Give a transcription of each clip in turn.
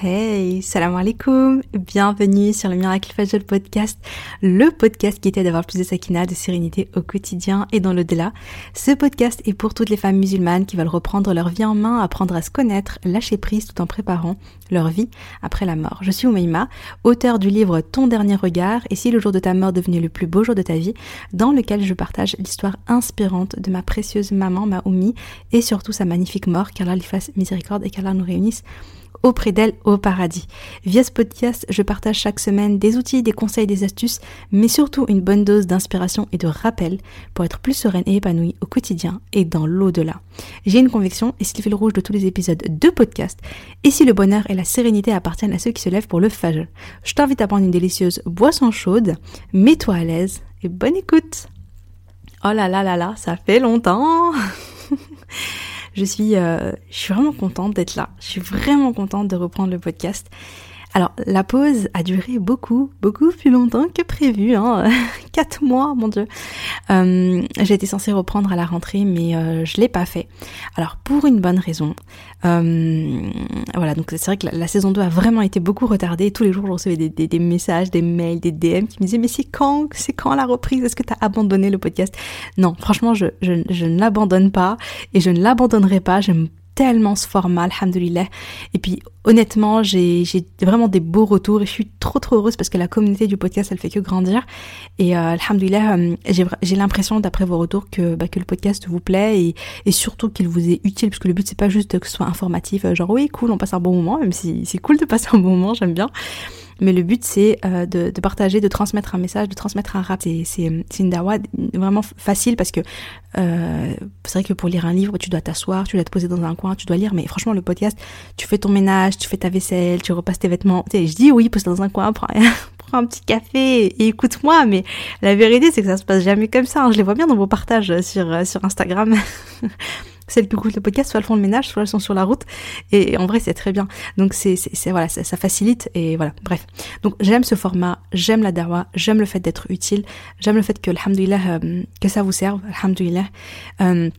Hey, salam alaikum, bienvenue sur le Miracle Fajr podcast, le podcast qui t'aide à plus de sakina, de sérénité au quotidien et dans le-delà. Ce podcast est pour toutes les femmes musulmanes qui veulent reprendre leur vie en main, apprendre à se connaître, lâcher prise tout en préparant leur vie après la mort. Je suis Oumaima, auteur du livre Ton dernier regard et si le jour de ta mort devenait le plus beau jour de ta vie, dans lequel je partage l'histoire inspirante de ma précieuse maman, ma Oumi, et surtout sa magnifique mort, qu'Allah lui fasse miséricorde et qu'Allah nous réunisse auprès d'elle au paradis. Via ce podcast, je partage chaque semaine des outils, des conseils, des astuces, mais surtout une bonne dose d'inspiration et de rappel pour être plus sereine et épanouie au quotidien et dans l'au-delà. J'ai une conviction, et c'est le fil rouge de tous les épisodes de podcast, et si le bonheur et la sérénité appartiennent à ceux qui se lèvent pour le fajr, je t'invite à prendre une délicieuse boisson chaude, mets-toi à l'aise et bonne écoute. Oh là là là là, ça fait longtemps Je suis, euh, je vraiment contente d'être là. Je suis vraiment contente de reprendre le podcast. Alors, la pause a duré beaucoup, beaucoup plus longtemps que prévu, hein. Quatre mois, mon dieu. Euh, J'étais censée reprendre à la rentrée, mais euh, je l'ai pas fait. Alors, pour une bonne raison. Euh, voilà, donc c'est vrai que la, saison 2 a vraiment été beaucoup retardée. Tous les jours, je recevais des, messages, des mails, des DM qui me disaient, mais c'est quand, c'est quand la reprise? Est-ce que tu as abandonné le podcast? Non, franchement, je, ne l'abandonne pas et je ne l'abandonnerai pas. Tellement ce format, alhamdoulilah. Et puis honnêtement, j'ai vraiment des beaux retours et je suis trop trop heureuse parce que la communauté du podcast, elle fait que grandir. Et euh, euh, j'ai l'impression d'après vos retours que, bah, le podcast vous plaît et, et surtout qu'il vous est utile parce que le but c'est pas juste que ce soit informatif, euh, genre oui cool, on passe un bon moment, même si c'est cool de passer un bon moment, j'aime bien. Mais le but, c'est euh, de, partager, de transmettre un message, de transmettre un rap. C'est une dawa vraiment facile parce que euh, c'est vrai que pour lire un livre, tu dois t'asseoir, tu dois te poser dans un coin, tu dois lire. Mais franchement, le podcast, tu fais ton ménage, tu fais ta vaisselle, tu repasses tes vêtements. Je dis oui, pose dans un coin, prends, prends un petit café et écoute-moi. Mais la vérité, c'est que ça se passe jamais comme ça. Hein. Je les vois bien dans vos partages sur, sur Instagram. celles qui écoutent le podcast, soit elles font le ménage, soit elles sont sur la route. Et en vrai, c'est très bien. Donc c'est, c'est, voilà, ça, facilite et voilà. Bref. Donc j'aime ce format, j'aime la dawa, j'aime le fait d'être utile, j'aime le fait que, euh, que ça vous serve, alhamdoulilah. Euh,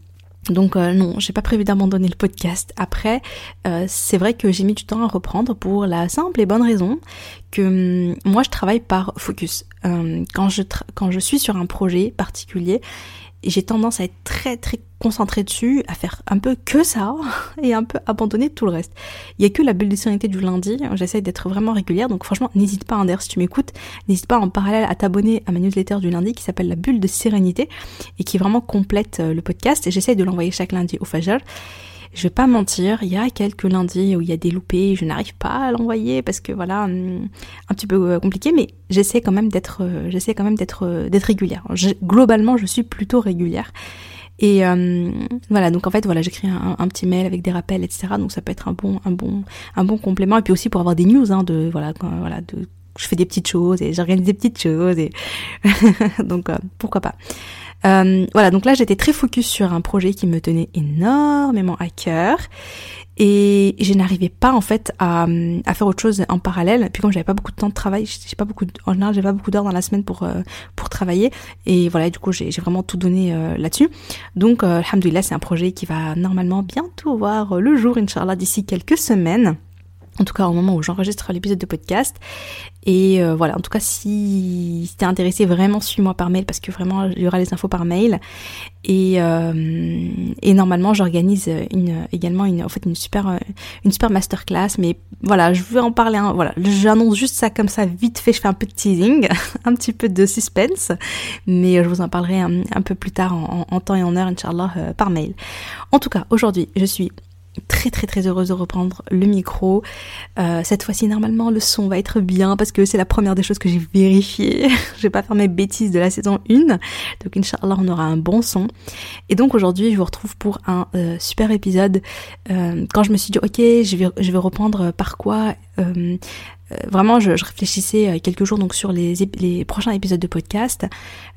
donc euh, non, j'ai pas prévu d'abandonner le podcast. Après, euh, c'est vrai que j'ai mis du temps à reprendre pour la simple et bonne raison que hum, moi je travaille par focus. je quand je suis sur un projet particulier, j'ai tendance à être très très concentrée dessus, à faire un peu que ça et un peu abandonner tout le reste. Il y a que la bulle de sérénité du lundi, j'essaye d'être vraiment régulière, donc franchement n'hésite pas, Ander, si tu m'écoutes, n'hésite pas en parallèle à t'abonner à ma newsletter du lundi qui s'appelle la bulle de sérénité et qui vraiment complète euh, le podcast et j'essaye de l'envoyer chaque lundi au Fajr. Je vais pas mentir, il y a quelques lundis où il y a des loupés, je n'arrive pas à l'envoyer parce que voilà, hum, un petit peu euh, compliqué, mais j'essaie quand même d'être, euh, j'essaie quand même d'être, euh, d'être régulière. globalement, je suis plutôt régulière. Et voilà, donc en fait, voilà, j'écris un, petit mail avec des rappels, etc. Donc ça peut être un bon, un bon, un bon complément. Et puis aussi pour avoir des news, hein, de voilà, voilà, de je fais des petites choses et j'organise des petites choses donc pourquoi pas. Euh, voilà, donc là j'étais très focus sur un projet qui me tenait énormément à cœur et je n'arrivais pas en fait à, faire autre chose en parallèle. Puis comme j'avais pas beaucoup de temps de travail, j'ai pas beaucoup, en général j'ai pas beaucoup d'heures dans la semaine pour euh, pour travailler et voilà, du coup j'ai vraiment tout donné euh, là-dessus. Donc alhamdoulilah c'est un projet qui va normalement bientôt voir le jour, inchallah d'ici quelques semaines en tout cas au moment où j'enregistre l'épisode de podcast. Et euh, voilà, en tout cas si, si t'es intéressé vraiment suis-moi par mail parce que vraiment il y aura les infos par mail. Et, euh, et normalement j'organise une, également une, en fait une super, une super masterclass. Mais voilà, je vais en parler, un, voilà, j'annonce juste ça comme ça vite fait, je fais un peu de teasing, un petit peu de suspense. Mais je vous en parlerai un, peu plus tard en, temps et en heure, Inch'Allah, euh, par mail. En tout cas, aujourd'hui je suis très très très heureuse de reprendre le micro. Euh, cette fois-ci normalement le son va être bien parce que c'est la première des choses que j'ai vérifié. je vais pas faire mes bêtises de la saison 1. Donc Inch'Allah on aura un bon son. Et donc aujourd'hui je vous retrouve pour un euh, super épisode. Euh, quand je me suis dit ok je vais, je vais reprendre par quoi vraiment, je, réfléchissais quelques jours donc sur les, prochains épisodes de podcast.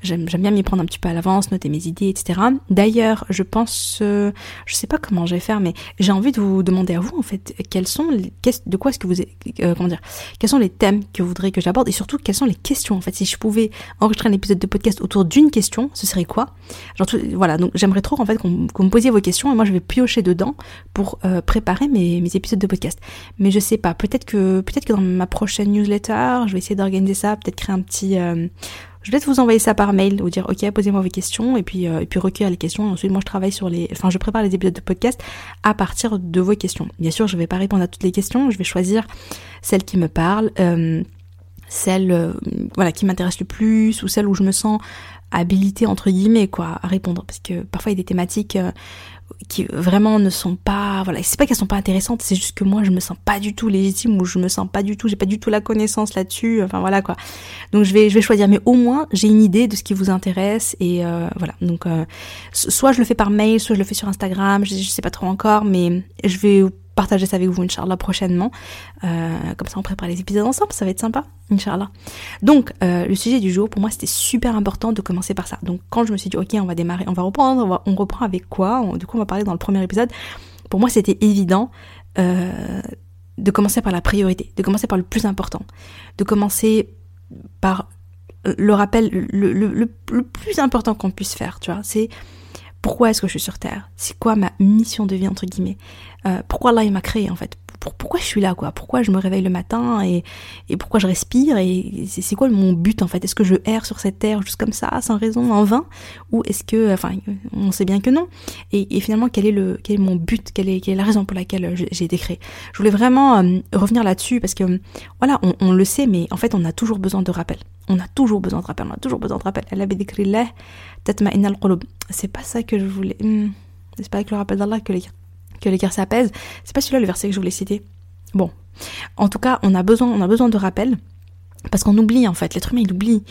J'aime bien m'y prendre un petit peu à l'avance, noter mes idées, etc. D'ailleurs, je pense, je sais pas comment je vais faire, mais j'ai envie de vous demander à vous en fait, quels sont, les, de quoi est-ce que vous, comment dire, quels sont les thèmes que vous voudriez que j'aborde et surtout quelles sont les questions en fait? Si je pouvais enregistrer un épisode de podcast autour d'une question, ce serait quoi? Genre, voilà, donc j'aimerais trop en fait qu'on me posiez vos questions et moi je vais piocher dedans pour préparer mes, mes épisodes de podcast. Mais je sais pas, peut-être que peut-être que dans ma prochaine newsletter, je vais essayer d'organiser ça, peut-être créer un petit euh, je vais peut-être vous envoyer ça par mail, vous dire ok posez-moi vos questions et puis euh, et puis recueillir les questions. Et ensuite moi je travaille sur les, enfin je prépare les épisodes de podcast à partir de vos questions. Bien sûr je vais pas répondre à toutes les questions, je vais choisir celles qui me parlent, euh, celles voilà qui m'intéressent le plus ou celles où je me sens habilité entre guillemets quoi à répondre parce que parfois il y a des thématiques qui vraiment ne sont pas voilà. C'est pas qu'elles sont pas intéressantes c'est juste que moi je me sens pas du tout légitime ou je me sens pas du tout j'ai pas du tout la connaissance là-dessus enfin voilà quoi. Donc je vais choisir. Mais au moins j'ai une idée de ce qui vous intéresse et euh, voilà. Donc euh, soit je le fais par mail soit je le fais sur Instagram je, je sais pas trop encore mais je vais partager ça avec vous, Inch'Allah, prochainement. Euh, comme ça, on prépare les épisodes ensemble, ça va être sympa, Inch'Allah. Donc, euh, le sujet du jour, pour moi, c'était super important de commencer par ça. Donc, quand je me suis dit, ok, on va démarrer, on va reprendre, on, reprend avec quoi Du coup, on va parler dans le premier épisode. Pour moi, c'était évident euh, de commencer par la priorité, de commencer par le plus important, de commencer par le rappel le, le, le, le plus important qu'on puisse faire, tu vois. C'est pourquoi est-ce que je suis sur Terre? C'est quoi ma mission de vie, entre guillemets? Euh, Pourquoi il m'a créé, en fait? Pourquoi je suis là quoi? Pourquoi je me réveille le matin et, pourquoi je respire? Et c'est quoi mon but en fait? Est-ce que je erre sur cette terre juste comme ça, sans raison, en vain? Ou est-ce que, enfin, on sait bien que non. Et, finalement, quel est mon but? Quelle est, quelle est la raison pour laquelle j'ai été Je voulais vraiment euh, revenir là-dessus parce que voilà, on, on, le sait, mais en fait, on a toujours besoin de rappel. On a toujours besoin de rappel. On a toujours besoin de rappel. C'est pas ça que je voulais. Hmm. C'est pas avec le rappel d'Allah que les, que les guerres s'apaisent. C'est pas celui-là le verset que je voulais citer. Bon. En tout cas, on a besoin, on a besoin de rappel. Parce qu'on oublie en fait, l'être humain il oublie.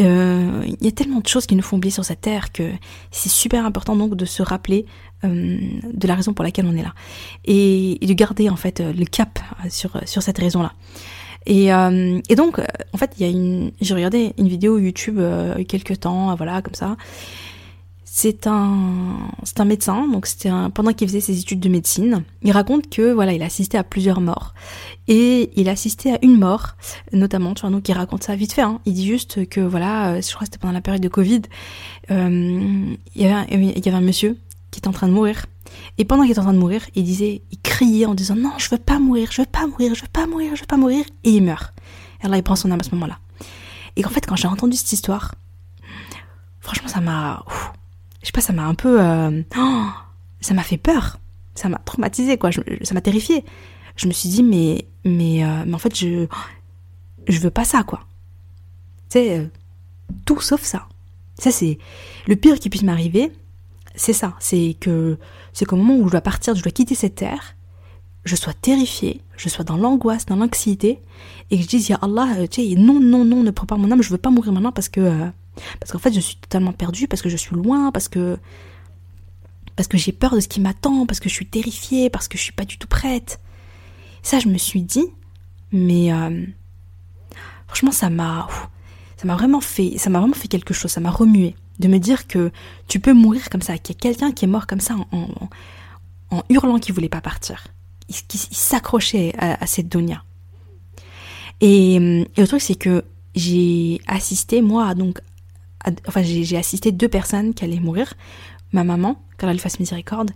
Euh, il y a tellement de choses qui nous font oublier sur cette terre que c'est super important donc de se rappeler euh, de la raison pour laquelle on est là. Et, de garder en fait le cap sur, sur cette raison-là. Et, euh, et donc, en fait, il y a une, j'ai regardé une vidéo YouTube il y a quelques temps, voilà, comme ça, c'est un, c'est un médecin, donc c'était pendant qu'il faisait ses études de médecine, il raconte que voilà, il a assisté à plusieurs morts et il a assisté à une mort, notamment, tu vois, donc il raconte ça vite fait. Hein. Il dit juste que voilà, euh, je crois que c'était pendant la période de Covid, euh, il, y avait, un monsieur qui était en train de mourir et pendant qu'il était en train de mourir, il disait, il criait en disant non, je veux pas mourir, je veux pas mourir, je veux pas mourir, je veux pas mourir, et il meurt. Et là, il prend son âme à ce moment-là. Et qu'en fait, quand j'ai entendu cette histoire, franchement, ça m'a je sais pas, ça m'a un peu, euh, oh, ça m'a fait peur, ça m'a traumatisé quoi, ça m'a terrifié. Je me suis dit mais mais euh, mais en fait je je veux pas ça quoi. Tu sais, euh, tout sauf ça. Ça c'est le pire qui puisse m'arriver, c'est ça, c'est que c'est qu'au moment où je dois partir, je dois quitter cette terre, je sois terrifiée, je sois dans l'angoisse, dans l'anxiété, et que je dise, ya Allah, tu sais, non, non, non, ne prends pas mon âme, je veux pas mourir maintenant parce que parce qu'en fait, je suis totalement perdue, parce que je suis loin, parce que parce que j'ai peur de ce qui m'attend, parce que je suis terrifiée, parce que je suis pas du tout prête. Ça, je me suis dit, mais euh, franchement, ça m'a, ça m'a vraiment fait, ça m'a vraiment fait quelque chose, ça m'a remué de me dire que tu peux mourir comme ça, qu'il y a quelqu'un qui est mort comme ça en, en, hurlant qu'il voulait pas partir, il, s'accrochait à, cette donia. Et, et le truc, c'est que j'ai assisté moi donc enfin j'ai assisté deux personnes qui allaient mourir, ma maman, qu'elle lui fasse miséricorde,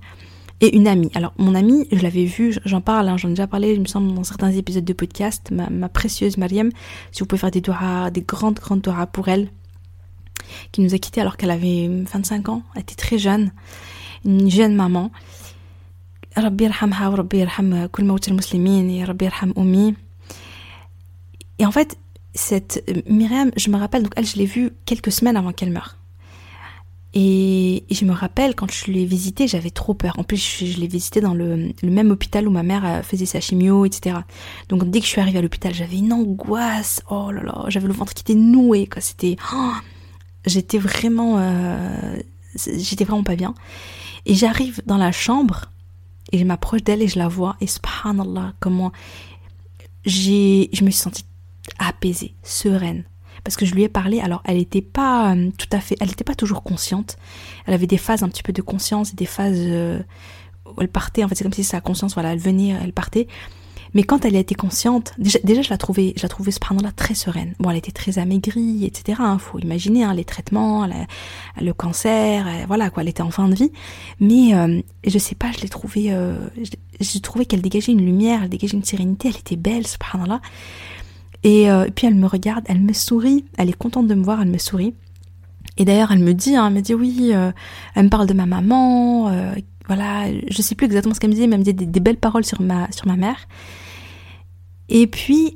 et une amie. Alors mon amie, je l'avais vue, j'en parle, hein, j'en ai déjà parlé, il me semble, dans certains épisodes de podcast, ma, précieuse Mariam, si vous pouvez faire des doigts, des grandes, grandes doigts pour elle, qui nous a quittés alors qu'elle avait 25 ans, elle était très jeune, une jeune maman. Et en fait, cette euh, Myriam, je me rappelle, donc elle, je l'ai vue quelques semaines avant qu'elle meure. Et, je me rappelle, quand je l'ai visitée, j'avais trop peur. En plus, je, l'ai visitée dans le, même hôpital où ma mère euh, faisait sa chimio, etc. Donc dès que je suis arrivée à l'hôpital, j'avais une angoisse. Oh là là, j'avais le ventre qui était noué, quoi. C'était... Oh, j'étais vraiment... Euh, j'étais vraiment pas bien. Et j'arrive dans la chambre, et je m'approche d'elle et je la vois, et subhanallah, comment j'ai, je me suis sentie apaisée, sereine. Parce que je lui ai parlé, alors elle n'était pas euh, tout à fait, elle n'était pas toujours consciente. Elle avait des phases un petit peu de conscience des phases euh, où elle partait. En fait, c'est comme si sa conscience, voilà, elle venait, elle partait. Mais quand elle a été consciente, déjà, je la trouvais, je la trouvais là très sereine. Bon, elle était très amaigrie, etc. Hein, faut imaginer hein, les traitements, le cancer, euh, voilà quoi. Elle était en fin de vie, mais euh, je sais pas, je l'ai trouvée, j'ai trouvé qu'elle dégageait une lumière, elle dégageait une sérénité. Elle était belle, subhanallah. Et, et puis elle me regarde, elle me sourit, elle est contente de me voir, elle me sourit. Et d'ailleurs, elle me dit, hein, elle me dit oui, elle me parle de ma maman, voilà, je sais plus exactement ce qu'elle me disait, mais elle me disait des, belles paroles sur ma, sur ma mère. Et puis,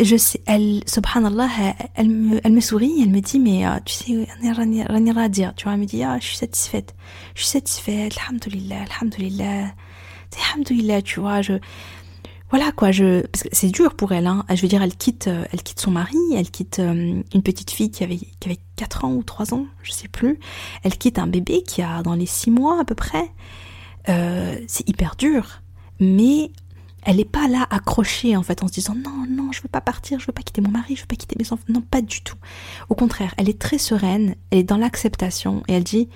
je sais, elle, subhanallah, elle, me, elle me sourit, elle me dit, mais euh, tu sais, rien à dire. Tu vois, elle me dit, ah, je suis satisfaite. Je suis satisfaite, alhamdoulilah, alhamdoulilah. Alhamdoulilah, tu vois, je, voilà quoi, c'est dur pour elle, hein. Je veux dire, elle quitte, euh, elle quitte son mari, elle quitte euh, une petite fille qui avait, qui avait 4 ans ou 3 ans, je sais plus. Elle quitte un bébé qui a dans les 6 mois à peu près. c'est hyper dur. Mais elle n'est pas là accrochée en fait en se disant non non je veux pas partir je veux pas quitter mon mari je veux pas quitter mes enfants non pas du tout au contraire elle est très sereine elle est dans l'acceptation et elle dit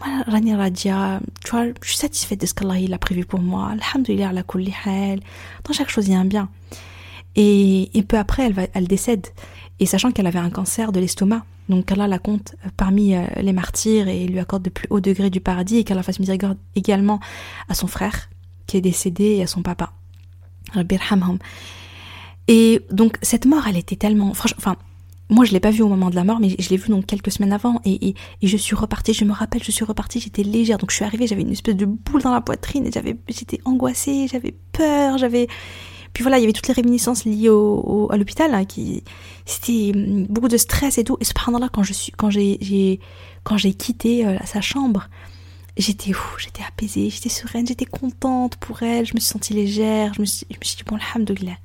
Rani Radia tu vois je suis satisfaite de ce qu'Allah a prévu pour moi. Alhamdulillah la kulli dans chaque chose il y a un bien. Et, peu après elle décède. Et sachant qu'elle avait un cancer de l'estomac donc Allah la compte parmi euh, les martyrs et lui accorde de plus haut degré du paradis et qu'Allah fasse miséricorde également à son frère qui est décédé et à son papa. Et donc cette mort, elle était tellement, franchement, enfin, moi je l'ai pas vue au moment de la mort, mais je l'ai vue donc quelques semaines avant, et, je suis repartie. Je me rappelle, je suis repartie, j'étais légère, donc je suis arrivée, j'avais une espèce de boule dans la poitrine, et j'avais, j'étais angoissée, j'avais peur, j'avais, puis voilà, il y avait toutes les réminiscences liées au, à l'hôpital, hein, qui, c'était beaucoup de stress et tout. Et cependant quand je suis, quand j'ai, j'ai, quand j'ai quitté euh, sa chambre, j'étais j'étais apaisée, j'étais sereine, j'étais contente pour elle, je me suis sentie légère, je me suis, je me suis dit bon alhamdoulilah.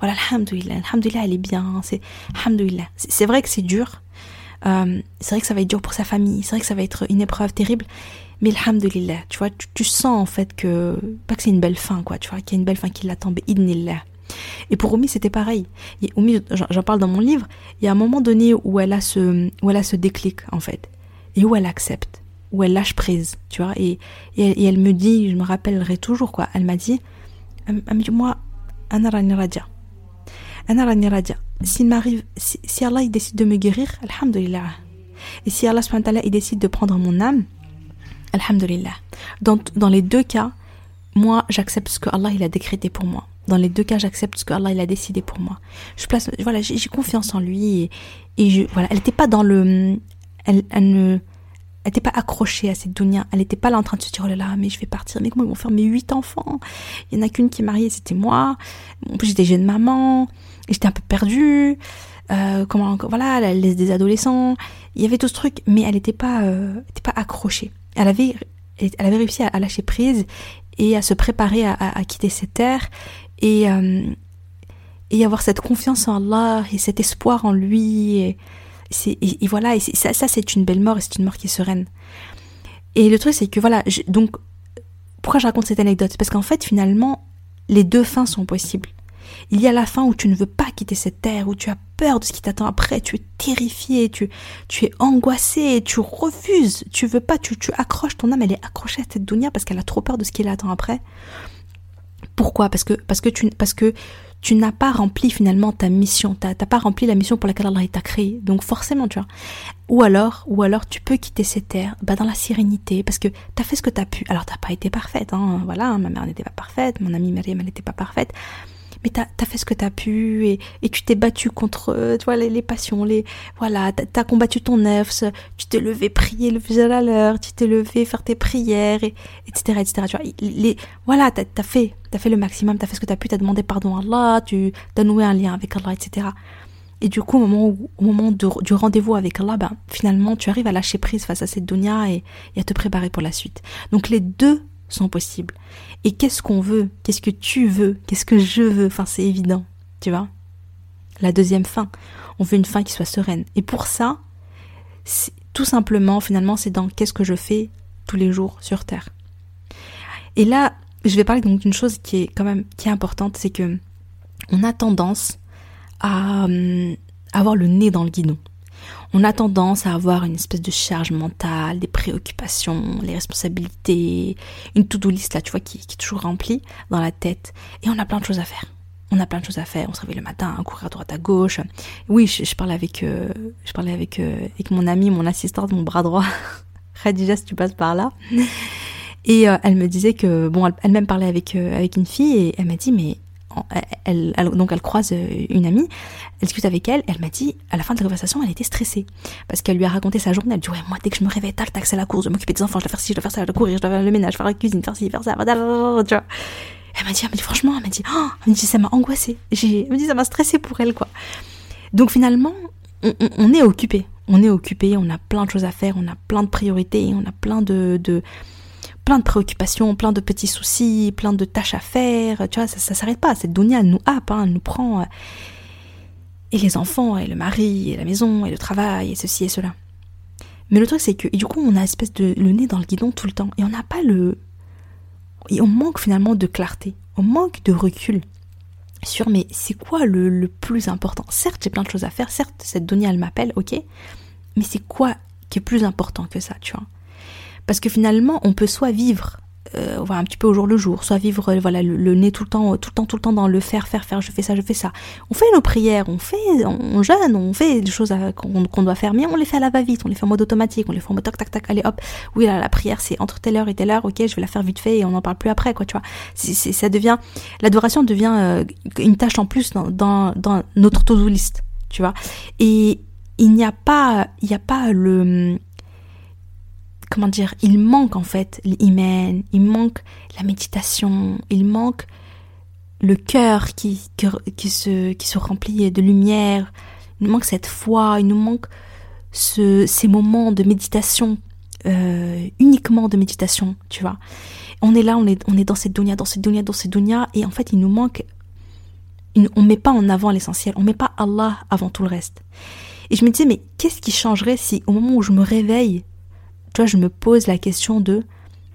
Voilà, alhamdoulilah, alhamdoulilah, elle est bien, c'est alhamdoulilah. C'est vrai que c'est dur. Euh, c'est vrai que ça va être dur pour sa famille, c'est vrai que ça va être une épreuve terrible, mais alhamdoulilah, tu vois, tu, sens en fait que pas que c'est une belle fin quoi, tu vois, qu'il y a une belle fin qui l'attend, idnillah. Et pour Oumi, c'était pareil. Oumi, j'en parle dans mon livre, il y a un moment donné où elle a ce où elle a ce déclic en fait et où elle accepte où elle lâche prise, tu vois. Et, et, elle me dit, je me rappellerai toujours, quoi. Elle m'a dit, elle, me dit, moi, Anarani Radia. S'il m'arrive, si, Allah il décide de me guérir, Alhamdulillah. Et si Allah il décide de prendre mon âme, Alhamdulillah. Dans, dans les deux cas, moi, j'accepte ce que Allah il a décrété pour moi. Dans les deux cas, j'accepte ce que Allah il a décidé pour moi. Je place, voilà, j'ai confiance en lui et, voilà, elle n'était pas dans le, elle, ne, elle n'était pas accrochée à cette dunya. Elle n'était pas là en train de se dire, oh là là, mais je vais partir. Mais comment ils vont faire mes huit enfants? Il y en a qu'une qui est mariée, c'était moi. En plus, j'étais jeune maman. J'étais un peu perdue. Euh, comment, voilà, elle laisse des adolescents. Il y avait tout ce truc, mais elle n'était pas, euh, pas accrochée. Elle avait, elle réussi à, lâcher prise et à se préparer à, à, quitter cette terre et, euh, et avoir cette confiance en Allah et cet espoir en lui. Et, et, voilà, et ça, ça c'est une belle mort et c'est une mort qui est sereine. Et le truc, c'est que voilà, donc, pourquoi je raconte cette anecdote? Parce qu'en fait, finalement, les deux fins sont possibles. Il y a la fin où tu ne veux pas quitter cette terre, où tu as peur de ce qui t'attend après, tu es terrifié, tu, tu es angoissé, tu refuses, tu veux pas, tu, tu accroches, ton âme elle est accrochée à cette dunya parce qu'elle a trop peur de ce qui l'attend après. Pourquoi? Parce que parce que tu parce que tu n'as pas rempli finalement ta mission, tu n'as pas rempli la mission pour laquelle Allah t'a créé. Donc forcément, tu vois. Ou alors, ou alors tu peux quitter cette terre bah, dans la sérénité parce que tu as fait ce que tu as pu. Alors t'as pas été parfaite, hein. voilà, ma mère n'était pas parfaite, mon amie Mariam elle n'était pas parfaite, mais t'as as fait ce que t'as pu et, tu t'es battu contre euh, les, passions, les voilà, t'as as combattu ton nefs, tu t'es levé prier le faisait à l'heure, tu t'es levé faire tes prières, et, etc., etc. Tu vois, les, voilà, t'as as fait, t'as fait le maximum, t'as fait ce que t'as pu, t'as demandé pardon à Allah, tu as noué un lien avec Allah, etc. Et du coup, au moment, du rendez-vous avec Allah, ben, finalement, tu arrives à lâcher prise face à cette dunya et à te préparer pour la suite. Donc les deux sont possibles. Et qu'est-ce qu'on veut? Qu'est-ce que tu veux? Qu'est-ce que je veux? Enfin, c'est évident, tu vois? La deuxième fin, on veut une fin qui soit sereine. Et pour ça, tout simplement, finalement, c'est dans qu'est-ce que je fais tous les jours sur Terre. Et là, je vais parler donc d'une chose qui est quand même qui importante, c'est que on a tendance à hum, avoir le nez dans le guidon. On a tendance à avoir une espèce de charge mentale, des préoccupations, les responsabilités, une to-do list là, tu vois, qui, qui est toujours remplie dans la tête. Et on a plein de choses à faire on a plein de choses à faire. On se réveille le matin, courir à droite à gauche. Oui, je, avec, euh, je parlais avec, euh, avec mon ami, mon assistante, mon bras droit, Khadija, si tu passes par là. Et euh, elle me disait que, bon, elle-même parlait avec, avec une fille et elle m'a dit, mais elle, donc elle croise une amie, elle discute avec elle, elle m'a dit, à la fin de la conversation, elle était stressée. Parce qu'elle lui a raconté sa journée, elle dit, ouais, moi, dès que je me réveille, tac, tac, c'est la course, je m'occuper des enfants, je dois faire ci, je dois faire ça, je dois courir, je dois faire le ménage, faire la cuisine, faire ci, faire ça, tu. Elle m'a dit, dit, franchement, elle m'a dit, oh, elle m'a dit, ça m'a angoissée. Elle m'a dit, ça m'a stressée pour elle, quoi. Donc finalement, on, est occupé. On est occupé, on a plein de choses à faire, on a plein de priorités, on a plein de plein de préoccupations, plein de petits soucis, plein de tâches à faire. Tu vois, ça, ça s'arrête pas. Cette dunya, nous happe, hein, elle nous prend. Euh, et les enfants, et le mari, et la maison, et le travail, et ceci et cela. Mais le truc, c'est que, du coup, on a espèce de le nez dans le guidon tout le temps. Et on n'a pas le, et on manque finalement de clarté, on manque de recul sur mais c'est quoi le, plus important? Certes, j'ai plein de choses à faire, certes, cette donnée, elle m'appelle, ok, mais c'est quoi qui est plus important que ça, tu vois? Parce que finalement, on peut soit vivre euh, voilà, un petit peu au jour le jour, soit vivre euh, voilà le, nez tout le temps, tout le temps, tout le temps dans le faire, faire, faire, je fais ça, je fais ça. On fait nos prières, on fait, on jeûne, on fait des choses qu'on doit faire, mais on les fait à la va-vite, on les fait en mode automatique, on les fait en mode tac, tac, tac, allez hop, oui là, la prière c'est entre telle heure et telle heure, ok, je vais la faire vite fait et on n'en parle plus après, quoi, tu vois. ça devient, l'adoration devient euh, une tâche en plus dans, dans, dans notre to-do list, tu vois. Et il n'y a pas, il n'y a pas le comment dire, il manque en fait l'iman, il manque la méditation, il manque le cœur qui, qui, se, qui se remplit de lumière, il nous manque cette foi, il nous manque ce, ces moments de méditation, euh, uniquement de méditation, tu vois. On est là, on est, on est dans cette dunya, dans cette dunya, dans cette dunya, et en fait il nous manque, on ne met pas en avant l'essentiel, on met pas Allah avant tout le reste. Et je me disais, mais qu'est-ce qui changerait si au moment où je me réveille, tu vois, je me pose la question de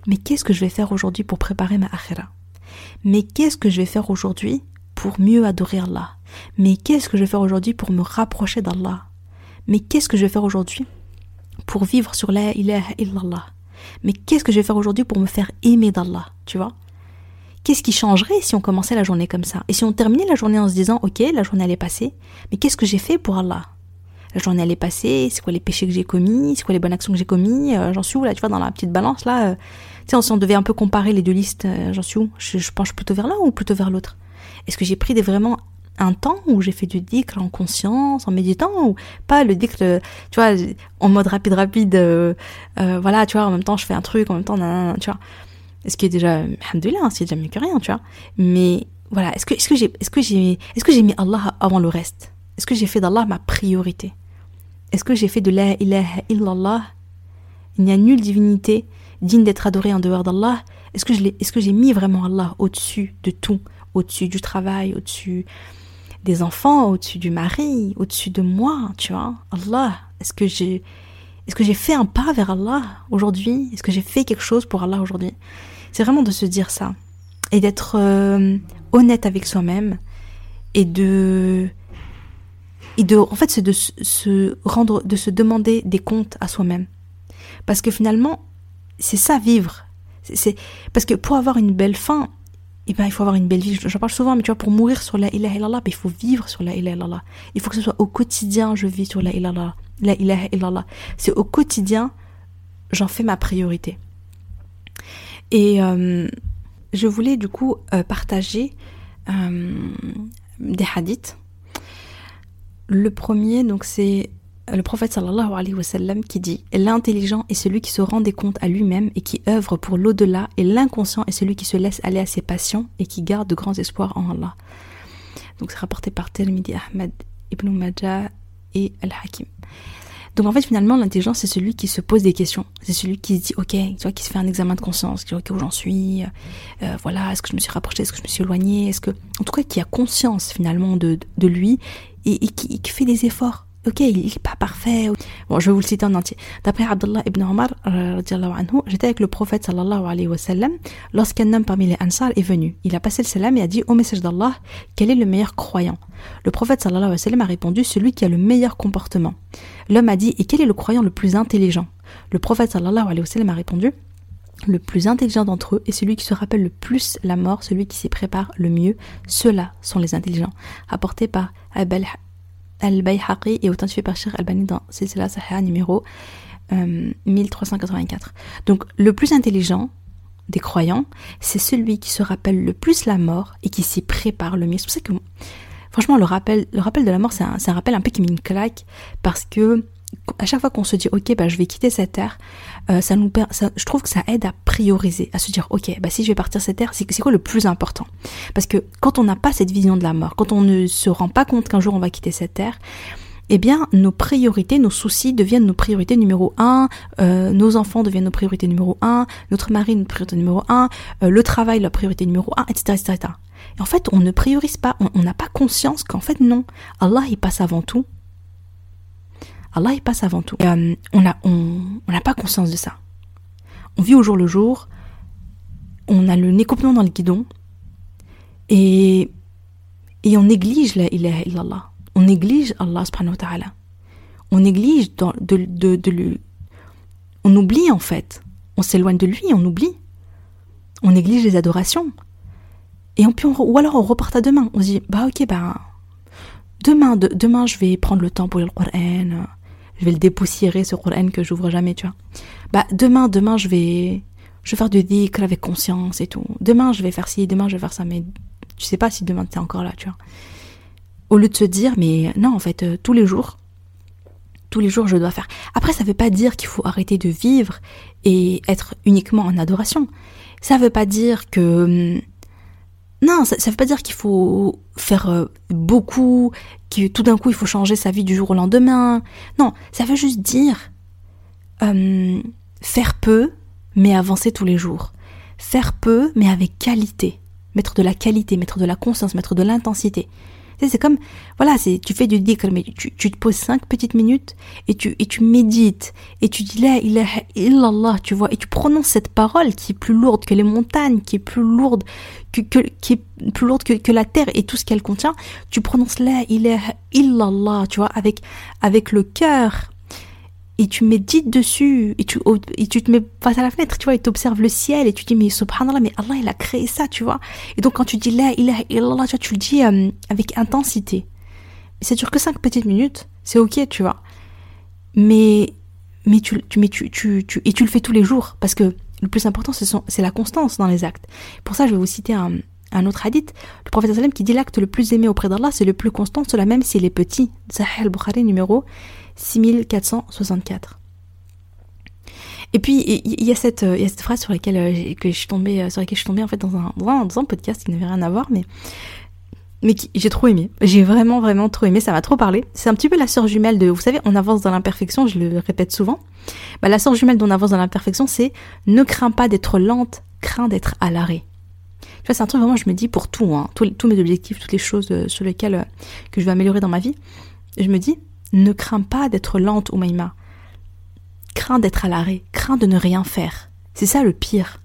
mais qu'est-ce que je vais faire aujourd'hui pour préparer ma akhira? Mais qu'est-ce que je vais faire aujourd'hui pour mieux adorer Allah? Mais qu'est-ce que je vais faire aujourd'hui pour me rapprocher d'Allah? Mais qu'est-ce que je vais faire aujourd'hui pour vivre sur la ilaha illallah? Mais qu'est-ce que je vais faire aujourd'hui pour me faire aimer d'Allah? Tu vois? Qu'est-ce qui changerait si on commençait la journée comme ça? Et si on terminait la journée en se disant, ok, la journée elle est passée, mais qu'est-ce que j'ai fait pour Allah? La journée elle est passée, c'est quoi les péchés que j'ai commis, c'est quoi les bonnes actions que j'ai commis, euh, j'en suis où là, tu vois, dans la petite balance là. Euh, tu sais, si on devait un peu comparer les deux listes, euh, j'en suis où? Je, penche plutôt vers l'un ou plutôt vers l'autre? Est-ce que j'ai pris vraiment un temps où j'ai fait du dhikr en conscience, en méditant, ou pas le dhikr, tu vois, en mode rapide, rapide, voilà, tu vois, en même temps je fais un truc, en même temps, tu vois? Ce qui est déjà, alhamdoulilah, hein, c'est déjà mieux que rien, tu vois? Mais voilà, est-ce que, est-ce que j'ai, est-ce est-ce que j'ai mis Allah avant le reste? Est-ce que j'ai fait d'Allah ma priorité? Est-ce que j'ai fait de la ilaha illallah? Il n'y a nulle divinité digne d'être adorée en dehors d'Allah. Est-ce que je est-ce que j'ai mis vraiment Allah au-dessus de tout, au-dessus du travail, au-dessus des enfants, au-dessus du mari, au-dessus de moi, tu vois? Allah, est-ce que j'ai est-ce que j'ai fait un pas vers Allah aujourd'hui? Est-ce que j'ai fait quelque chose pour Allah aujourd'hui? C'est vraiment de se dire ça et d'être euh, honnête avec soi-même et de et de, en fait, c'est de se rendre, de se demander des comptes à soi-même. Parce que finalement, c'est ça vivre. C'est parce que pour avoir une belle fin, eh ben, il faut avoir une belle vie. J'en parle souvent, mais tu vois, pour mourir sur la ilaha illallah, ben, il faut vivre sur la ilaha illallah. Il faut que ce soit au quotidien, je vis sur la ilaha, la illallah. C'est au quotidien, j'en fais ma priorité. Et euh, je voulais du coup euh, partager euh, des hadiths le premier, donc c'est le prophète sallallahu alayhi wa sallam qui dit L'intelligent est celui qui se rend des comptes à lui-même et qui œuvre pour l'au-delà, et l'inconscient est celui qui se laisse aller à ses passions et qui garde de grands espoirs en Allah. Donc c'est rapporté par Tirmidhi Ahmad ibn Majah et Al-Hakim. Donc en fait finalement l'intelligent c'est celui qui se pose des questions, c'est celui qui se dit ok, tu qui se fait un examen de conscience, qui dit ok où j'en suis, euh, voilà, est-ce que je me suis rapproché, est-ce que je me suis éloigné, est-ce que, en tout cas qui a conscience finalement de lui et, qui, fait des efforts. Ok, il n'est pas parfait. Bon, je vais vous le citer en entier. D'après Abdullah ibn Omar, j'étais avec le prophète sallallahu alayhi wa sallam lorsqu'un homme parmi les Ansar est venu. Il a passé le salam et a dit, au message d'Allah, quel est le meilleur croyant? Le prophète sallallahu alayhi wa sallam a répondu, celui qui a le meilleur comportement. L'homme a dit, et quel est le croyant le plus intelligent? Le prophète sallallahu alayhi wa sallam a répondu, le plus intelligent d'entre eux est celui qui se rappelle le plus la mort, celui qui s'y prépare le mieux. Ceux-là sont les intelligents. Apporté par Al-Bayhaqi et authentifié par Sheikh Albani dans Silsila Sahih numéro 1384. Euh, Donc le plus intelligent des croyants, c'est celui qui se rappelle le plus la mort et qui s'y prépare le mieux. C'est pour ça que, franchement, le rappel, le rappel de la mort, c'est un, un, rappel un peu qui met une claque parce que à chaque fois qu'on se dit ok bah je vais quitter cette terre euh, ça nous ça, je trouve que ça aide à prioriser à se dire ok bah si je vais partir cette terre c'est quoi le plus important? Parce que quand on n'a pas cette vision de la mort quand on ne se rend pas compte qu'un jour on va quitter cette terre eh bien, nos priorités, nos soucis deviennent nos priorités numéro un, euh, nos enfants deviennent nos priorités numéro un, notre mari notre priorité numéro un, euh, le travail la priorité numéro un, etc., etc., Et en fait, on ne priorise pas, on n'a pas conscience qu'en fait, non, Allah, il passe avant tout, Allah il passe avant tout. Euh, on n'a on, on pas conscience de ça. On vit au jour le jour, on a le nez complètement dans le guidon et, et on néglige la ilaha illallah. On néglige Allah subhanahu wa ta'ala. On néglige de, de, de, lui. On oublie en fait. On s'éloigne de lui, on oublie. On néglige les adorations. Et on, ou alors on repart à demain. On se dit, bah ok, bah demain, demain je vais prendre le temps pour le Coran je vais le dépoussiérer ce Coran que j'ouvre jamais, tu vois. Bah demain, demain je vais je vais faire du dhikr avec conscience et tout. Demain je vais faire ci, demain je vais faire ça, mais tu sais pas si demain t'es encore là, tu vois. Au lieu de se dire, mais non, en fait, euh, tous les jours, tous les jours je dois faire. Après, ça veut pas dire qu'il faut arrêter de vivre et être uniquement en adoration. Ça veut pas dire que hum, non, ça, ça veut pas dire qu'il faut faire euh, beaucoup, que tout d'un coup il faut changer sa vie du jour au lendemain. Non, ça veut juste dire euh, faire peu, mais avancer tous les jours. Faire peu, mais avec qualité. Mettre de la qualité, mettre de la conscience, mettre de l'intensité c'est comme, voilà, c'est, tu fais du dhikr, mais tu, tu, te poses cinq petites minutes et tu, et tu médites et tu dis la ilaha illallah, tu vois, et tu prononces cette parole qui est plus lourde que les montagnes, qui est plus lourde que, que qui est plus lourde que, que la terre et tout ce qu'elle contient. Tu prononces la ilaha illallah, tu vois, avec, avec le cœur, et tu médites dessus et tu, et tu te mets face à la fenêtre, tu vois, et tu observes le ciel et tu dis mais subhanallah, mais Allah il a créé ça, tu vois. Et donc quand tu dis là, il a, illallah, tu tu le dis euh, avec intensité. Ça dure que 5 petites minutes, c'est ok, tu vois. Mais, mais, tu, mais tu, tu, tu, et tu le fais tous les jours parce que le plus important c'est la constance dans les actes. Pour ça, je vais vous citer un, autre hadith, le prophète sallam qui dit l'acte le plus aimé auprès d'Allah, c'est le plus constant, cela même s'il est petit. Sahih al-Bukhari numéro 6464. Et puis il y a cette il y a cette phrase sur laquelle euh, que je suis tombée euh, sur laquelle je suis tombée en fait dans un dans un, podcast qui n'avait rien à voir mais mais j'ai trop aimé. J'ai vraiment vraiment trop aimé, ça m'a trop parlé. C'est un petit peu la sœur jumelle de vous savez, on avance dans l'imperfection, je le répète souvent. Bah, la sœur jumelle d'on avance dans l'imperfection, c'est ne crains pas d'être lente, crains d'être à l'arrêt. Tu vois, c'est un truc vraiment, je me dis pour tout, hein, tous, tous mes objectifs, toutes les choses euh, sur lesquelles que je veux améliorer dans ma vie, je me dis ne crains pas d'être lente, Oumaima. Crains d'être à l'arrêt, crains de ne rien faire. C'est ça le pire.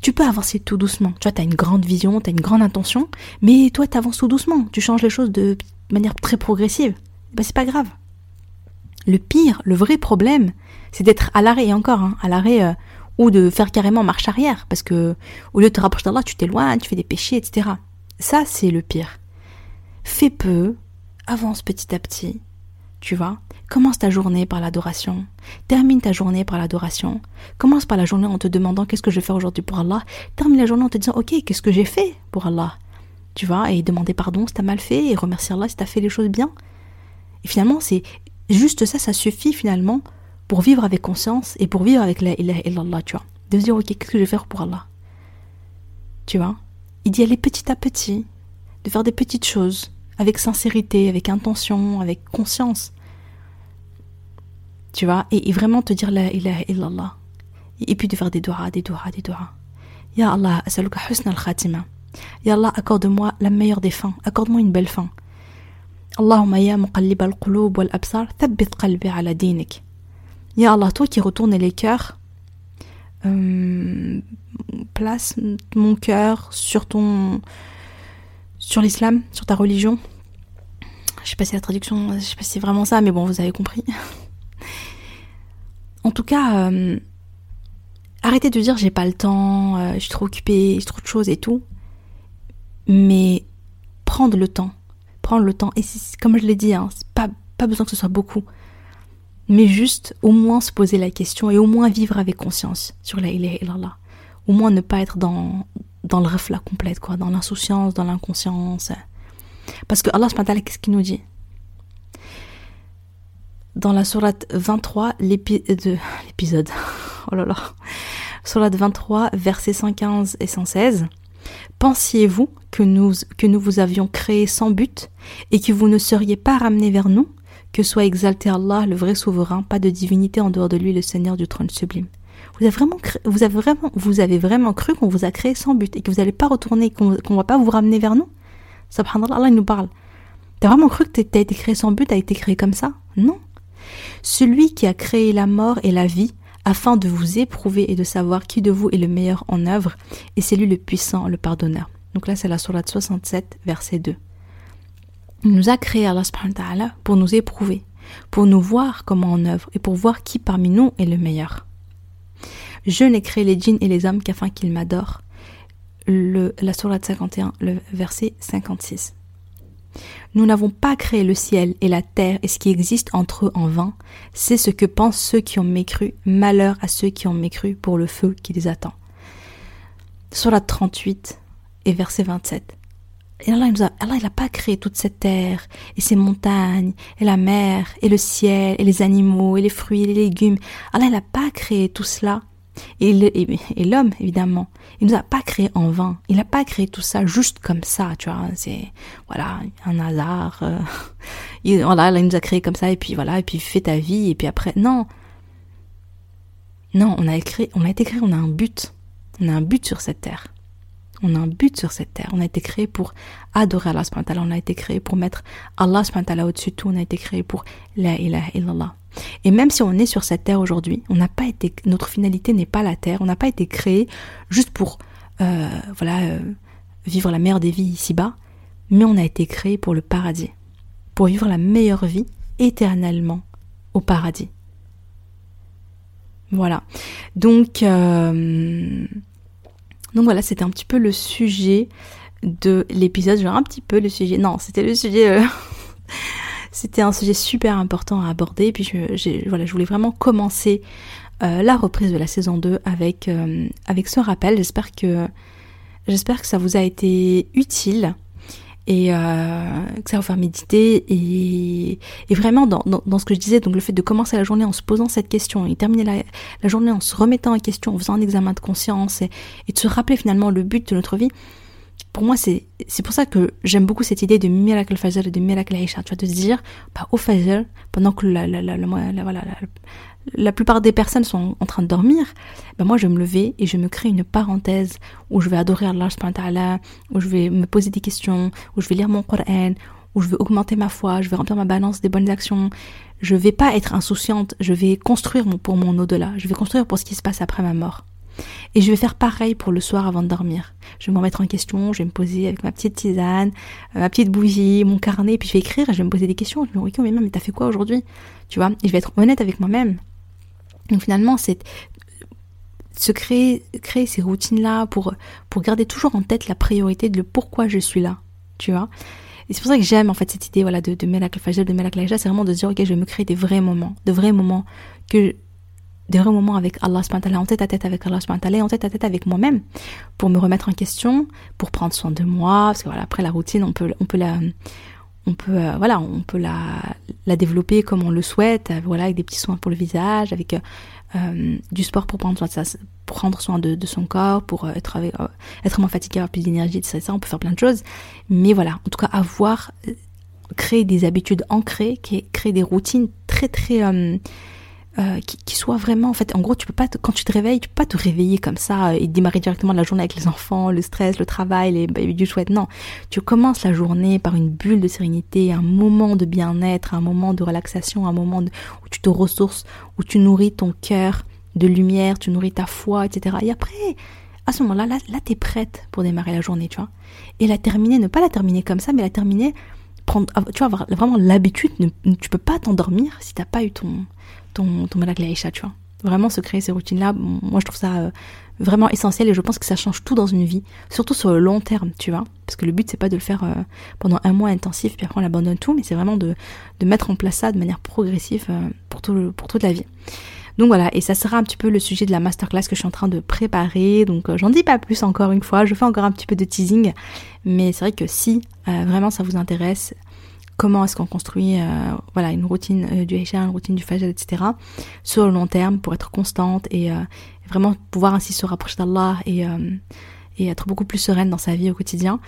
Tu peux avancer tout doucement. Tu vois, t'as une grande vision, t'as une grande intention, mais toi, t'avances tout doucement. Tu changes les choses de manière très progressive. Bah, c'est pas grave. Le pire, le vrai problème, c'est d'être à l'arrêt, encore, hein, à l'arrêt, euh, ou de faire carrément marche arrière, parce que au lieu de te rapprocher d'Allah, tu t'éloignes, tu fais des péchés, etc. Ça, c'est le pire. Fais peu, avance petit à petit, tu vois. Commence ta journée par l'adoration. Termine ta journée par l'adoration. Commence par la journée en te demandant qu'est-ce que je vais faire aujourd'hui pour Allah. Termine la journée en te disant ok, qu'est-ce que j'ai fait pour Allah? Tu vois, et demander pardon si t'as mal fait et remercier Allah si t'as fait les choses bien. Et finalement, c'est juste ça, ça suffit finalement pour vivre avec conscience et pour vivre avec la illallah, tu vois. De se dire ok, qu'est-ce que je vais faire pour Allah? Tu vois? Il d'y aller petit à petit, de faire des petites choses avec sincérité, avec intention, avec conscience. Tu vois, et, vraiment te dire la ilaha illallah. Et, puis de faire des doigts, des doigts, des doigts. Ya Allah, asaluka husna al-khatima. Ya Allah, accorde-moi la meilleure des fins. Accorde-moi une belle fin. Allahumma ya muqallib al-qulub wal absar, thabbit qalbi ala dinik. Ya Allah, toi qui retournes les cœurs, euh, place mon cœur sur ton sur l'islam, sur ta religion. Je sais pas si la traduction, je sais pas si c'est vraiment ça, mais bon, vous avez compris. en tout cas, euh, arrêtez de dire j'ai pas le temps, euh, je suis trop occupée, j'ai trop de choses et tout. Mais prendre le temps, prendre le temps. Et comme je l'ai dit, hein, pas, pas besoin que ce soit beaucoup. Mais juste au moins se poser la question et au moins vivre avec conscience sur la ilaha illallah. Au moins ne pas être dans, dans le reflet complète, quoi, dans l'insouciance, dans l'inconscience. Parce que Allah qu'est-ce qu'il nous dit? Dans la sourate 23, l'épisode, oh là là, sourate 23, versets 115 et 116, Pensiez-vous que nous, que nous vous avions créé sans but et que vous ne seriez pas ramenés vers nous? Que soit exalté Allah, le vrai souverain, pas de divinité en dehors de lui, le Seigneur du trône sublime. Vous avez vraiment, cru qu'on vous a créé sans but et que vous n'allez pas retourner, qu'on ne va pas vous ramener vers nous? Subhanallah, Allah il nous parle. T'as vraiment cru que t'as été créé sans but, t'as été créé comme ça? Non. Celui qui a créé la mort et la vie afin de vous éprouver et de savoir qui de vous est le meilleur en œuvre, et c'est lui le puissant, le pardonneur. Donc là, c'est la sourate 67, verset 2. Il nous a créé Allah pour nous éprouver, pour nous voir comment en œuvre et pour voir qui parmi nous est le meilleur. Je n'ai créé les djinns et les hommes qu'afin qu'ils m'adorent. Le, la sourate 51, le verset 56. Nous n'avons pas créé le ciel et la terre et ce qui existe entre eux en vain. C'est ce que pensent ceux qui ont mécru. Malheur à ceux qui ont mécru pour le feu qui les attend. Surat 38 et verset 27. Et Allah, il n'a pas créé toute cette terre, et ces montagnes, et la mer, et le ciel, et les animaux, et les fruits, et les légumes. Allah, n'a pas créé tout cela et l'homme, évidemment, il nous a pas créé en vain. Il n'a pas créé tout ça juste comme ça, tu vois. C'est, voilà, un hasard. Euh, il, voilà, il nous a créé comme ça, et puis voilà, et puis fais ta vie, et puis après, non. Non, on a écrit, on a été créé, on a un but. On a un but sur cette terre. On a un but sur cette terre. On a été créé pour adorer Allah On a été créé pour mettre Allah au-dessus de tout. On a été créé pour la ilaha illallah. Et même si on est sur cette terre aujourd'hui, on n'a pas été, notre finalité n'est pas la terre. On n'a pas été créé juste pour, euh, euh, vivre la meilleure des vies ici-bas. Mais on a été créé pour le paradis. Pour vivre la meilleure vie éternellement au paradis. Voilà. Donc, euh, donc voilà, c'était un petit peu le sujet de l'épisode, genre un petit peu le sujet. Non, c'était le sujet. Euh, c'était un sujet super important à aborder. Et puis je, voilà, je voulais vraiment commencer euh, la reprise de la saison 2 avec, euh, avec ce rappel. J'espère que j'espère que ça vous a été utile et euh, que ça va vous faire méditer. Et, vraiment dans, dans, ce que je disais donc le fait de commencer la journée en se posant cette question et terminer la, la journée en se remettant en question en faisant un examen de conscience et de se rappeler finalement le but de notre vie pour moi c'est c'est pour ça que j'aime beaucoup cette idée de miracle fajr et de miracle aisha tu vois de se dire bah au fajr pendant que la, la, la, la la plupart des personnes sont en train de dormir, ben moi je vais me lever et je me crée une parenthèse où je vais adorer Allah où je vais me poser des questions, où je vais lire mon Coran, où je vais augmenter ma foi, je vais remplir ma balance des bonnes actions. Je vais pas être insouciante, je vais construire pour mon au-delà, je vais construire pour ce qui se passe après ma mort. Et je vais faire pareil pour le soir avant de dormir. Je vais me remettre en question, je vais me poser avec ma petite tisane, euh, ma petite bougie, mon carnet, puis je vais écrire et je vais me poser des questions. Je me dis, mais mais t'as fait quoi aujourd'hui? Tu vois? Et je vais être honnête avec moi-même. Donc finalement, c'est se créer, créer ces routines-là pour, pour garder toujours en tête la priorité de pourquoi je suis là, tu vois? Et c'est pour ça que j'aime en fait cette idée voilà, de, de Melak Fajr, de Melak c'est vraiment de se dire, ok, je vais me créer des vrais moments, de vrais moments, que, des vrais moments avec Allah en tête à tête avec Allah en tête à tête avec moi-même, pour me remettre en question, pour prendre soin de moi, parce que voilà, après la routine, on peut, on peut la, on peut euh, voilà on peut la, la développer comme on le souhaite euh, voilà avec des petits soins pour le visage avec euh, du sport pour prendre soin de, prendre soin de, son corps pour être avec, être moins fatigué avoir plus d'énergie etc on peut faire plein de choses. Mais voilà en tout cas avoir créé des habitudes ancrées créer des routines très très euh, qui, soit vraiment, en fait, en gros, tu peux pas, quand tu te réveilles, tu peux pas te réveiller comme ça et démarrer directement la journée avec les enfants, le stress, le travail, les baby du chouette. Non, tu commences la journée par une bulle de sérénité, un moment de bien-être, un moment de relaxation, un moment où tu te ressources, où tu nourris ton cœur de lumière, tu nourris ta foi, etc. Et après, à ce moment-là, là, là, t'es prête pour démarrer la journée, tu vois. Et la terminer, ne pas la terminer comme ça, mais la terminer, prendre, tu vois, avoir vraiment l'habitude, tu peux pas t'endormir si t'as pas eu ton, ton, ton malak tu vois. Vraiment se créer ces routines-là, moi je trouve ça euh, vraiment essentiel et je pense que ça change tout dans une vie, surtout sur le long terme, tu vois. Parce que le but c'est pas de le faire euh, pendant un mois intensif puis après on abandonne tout, mais c'est vraiment de, de mettre en place ça de manière progressive euh, pour, tout, pour toute la vie. Donc voilà, et ça sera un petit peu le sujet de la masterclass que je suis en train de préparer. Donc j'en dis pas plus encore une fois, je fais encore un petit peu de teasing, mais c'est vrai que si vraiment ça vous intéresse, comment est-ce qu'on construit euh, voilà une routine euh, du Isha, une routine du Fajr, etc. sur le long terme pour être constante et euh, vraiment pouvoir ainsi se rapprocher d'Allah et, être beaucoup plus sereine dans sa vie au quotidien.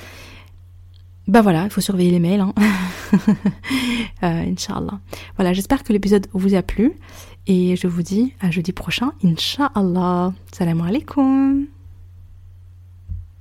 Bah voilà, il faut surveiller les mails, hein. Inch'Allah. Voilà, j'espère que l'épisode vous a plu et je vous dis à jeudi prochain, Inch'Allah. Salam alaikum.